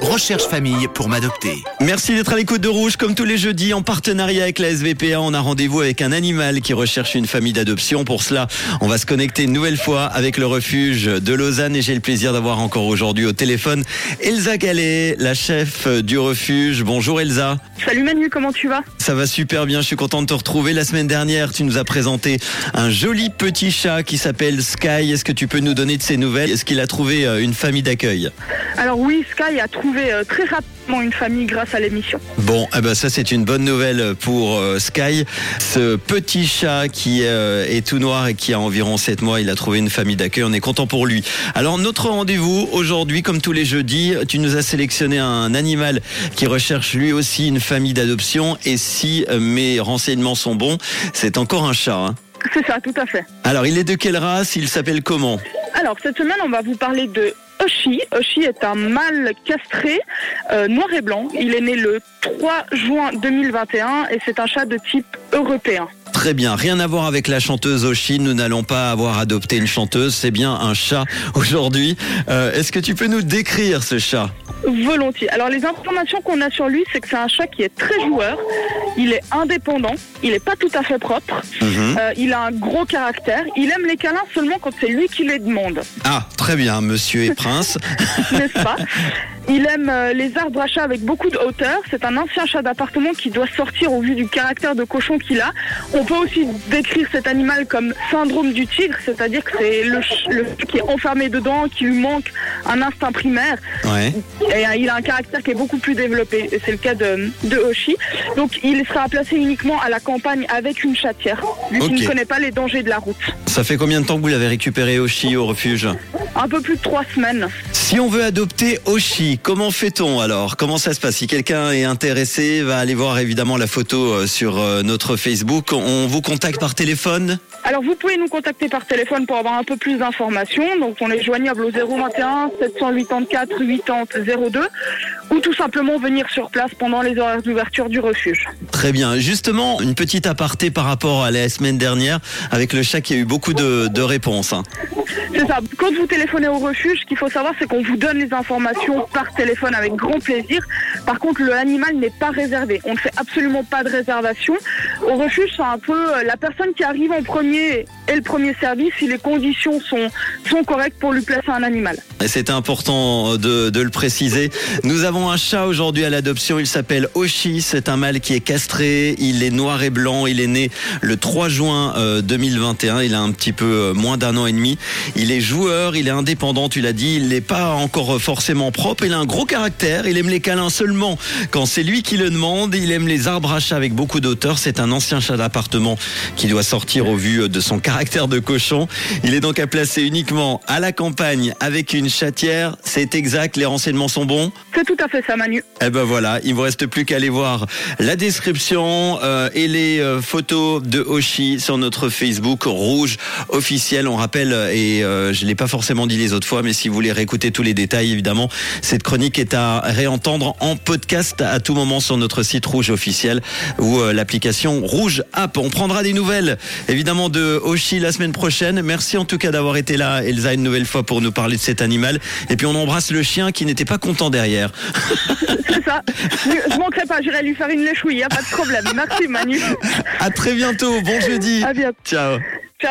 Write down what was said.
Recherche famille pour m'adopter. Merci d'être à l'écoute de Rouge. Comme tous les jeudis, en partenariat avec la SVPA, on a rendez-vous avec un animal qui recherche une famille d'adoption. Pour cela, on va se connecter une nouvelle fois avec le refuge de Lausanne et j'ai le plaisir d'avoir encore aujourd'hui au téléphone Elsa Gallet, la chef du refuge. Bonjour Elsa. Salut Manu, comment tu vas? Ça va super bien, je suis content de te retrouver. La semaine dernière, tu nous as présenté un joli petit chat qui s'appelle Sky. Est-ce que tu peux nous donner de ses nouvelles? Est-ce qu'il a trouvé euh, une famille d'accueil? Alors oui, Sky a trouvé euh, très rapidement une famille grâce à l'émission. Bon, eh ben ça c'est une bonne nouvelle pour euh, Sky. Ce petit chat qui euh, est tout noir et qui a environ 7 mois, il a trouvé une famille d'accueil. On est content pour lui. Alors notre rendez-vous aujourd'hui, comme tous les jeudis, tu nous as sélectionné un animal qui recherche lui aussi une famille d'adoption. Et si mes renseignements sont bons, c'est encore un chat. hein. C'est ça, tout à fait. Alors il est de quelle race? Il s'appelle comment? Alors cette semaine, on va vous parler de Oshi. Oshi est un mâle castré, euh, noir et blanc. Il est né le 3 juin 2021 et c'est un chat de type européen. Très bien, rien à voir avec la chanteuse Oshi, nous n'allons pas avoir adopté une chanteuse, c'est bien un chat aujourd'hui. Euh, Est-ce que tu peux nous décrire ce chat? Volontiers. Alors les informations qu'on a sur lui, c'est que c'est un chat qui est très joueur. Il est indépendant. Il n'est pas tout à fait propre. Mhm. Euh, il a un gros caractère. Il aime les câlins seulement quand c'est lui qui les demande. Ah, très bien, monsieur et prince. n'est-ce pas? Il aime euh, les arbres à chat avec beaucoup de hauteur. C'est un ancien chat d'appartement qui doit sortir au vu du caractère de cochon qu'il a. On peut aussi décrire cet animal comme syndrome du tigre, c'est-à-dire que c'est le, le chat qui est enfermé dedans, qui lui manque un instinct primaire. Ouais. Et euh, il a un caractère qui est beaucoup plus développé. C'est le cas de, de Oshi. Donc il sera placé uniquement à la campagne avec une chatière, vu qu'il ne connaît pas les dangers de la route. Ça fait combien de temps que vous l'avez récupéré Oshi au refuge Un peu plus de trois semaines. Si on veut adopter Oshi, comment fait-on alors? Comment ça se passe? Si quelqu'un est intéressé, va aller voir évidemment la photo euh, sur euh, notre Facebook. On vous contacte par téléphone? Alors vous pouvez nous contacter par téléphone pour avoir un peu plus d'informations. Donc on est joignable au 021 784 80 02 ou tout simplement venir sur place pendant les horaires d'ouverture du refuge. Très bien. Justement, une petite aparté par rapport à la semaine dernière avec le chat qui a eu beaucoup de, de réponses. hein. C'est ça. Quand vous téléphonez au refuge, ce qu'il faut savoir, c'est qu'on vous donne les informations par téléphone avec grand plaisir. Par contre, l'animal n'est pas réservé. On ne fait absolument pas de réservation. Au refuge, c'est un peu euh, la personne qui arrive en premier 去 et le premier service si les conditions sont, sont correctes pour lui placer un animal. C'était important de, de le préciser. Nous avons un chat aujourd'hui à l'adoption. Il s'appelle Oshi. C'est un mâle qui est castré. Il est noir et blanc. Il est né le 3 juin euh, 2021. Il a un petit peu euh, moins d'un an et demi. Il est joueur. Il est indépendant. Tu l'as dit. Il n'est pas encore forcément propre. Il a un gros caractère. Il aime les câlins seulement quand c'est lui qui le demande. Il aime les arbres à chat avec beaucoup d'auteur. C'est un ancien chat d'appartement qui doit sortir au vu de son caractère de cochon. Il est donc à placer uniquement à la campagne avec une chatière. C'est exact. Les renseignements sont bons? C'est tout à fait ça, Manu. Eh ben voilà, il vous reste plus qu'à aller voir la description euh, et les euh, photos de Oshi sur notre Facebook rouge officiel. On rappelle et euh, je l'ai pas forcément dit les autres fois, mais si vous voulez réécouter tous les détails, évidemment, cette chronique est à réentendre en podcast à tout moment sur notre site rouge officiel ou l'application Rouge App. On prendra des nouvelles évidemment de Oshi la semaine prochaine. Merci en tout cas d'avoir été là, Elsa, une nouvelle fois pour nous parler de cet animal. Et puis on embrasse le chien qui n'était pas content derrière. C'est ça. Je manquerai pas, j'irai lui faire une léchouille, y a pas de problème. Merci, Manu. À très bientôt. Bon jeudi. À bientôt. Ciao.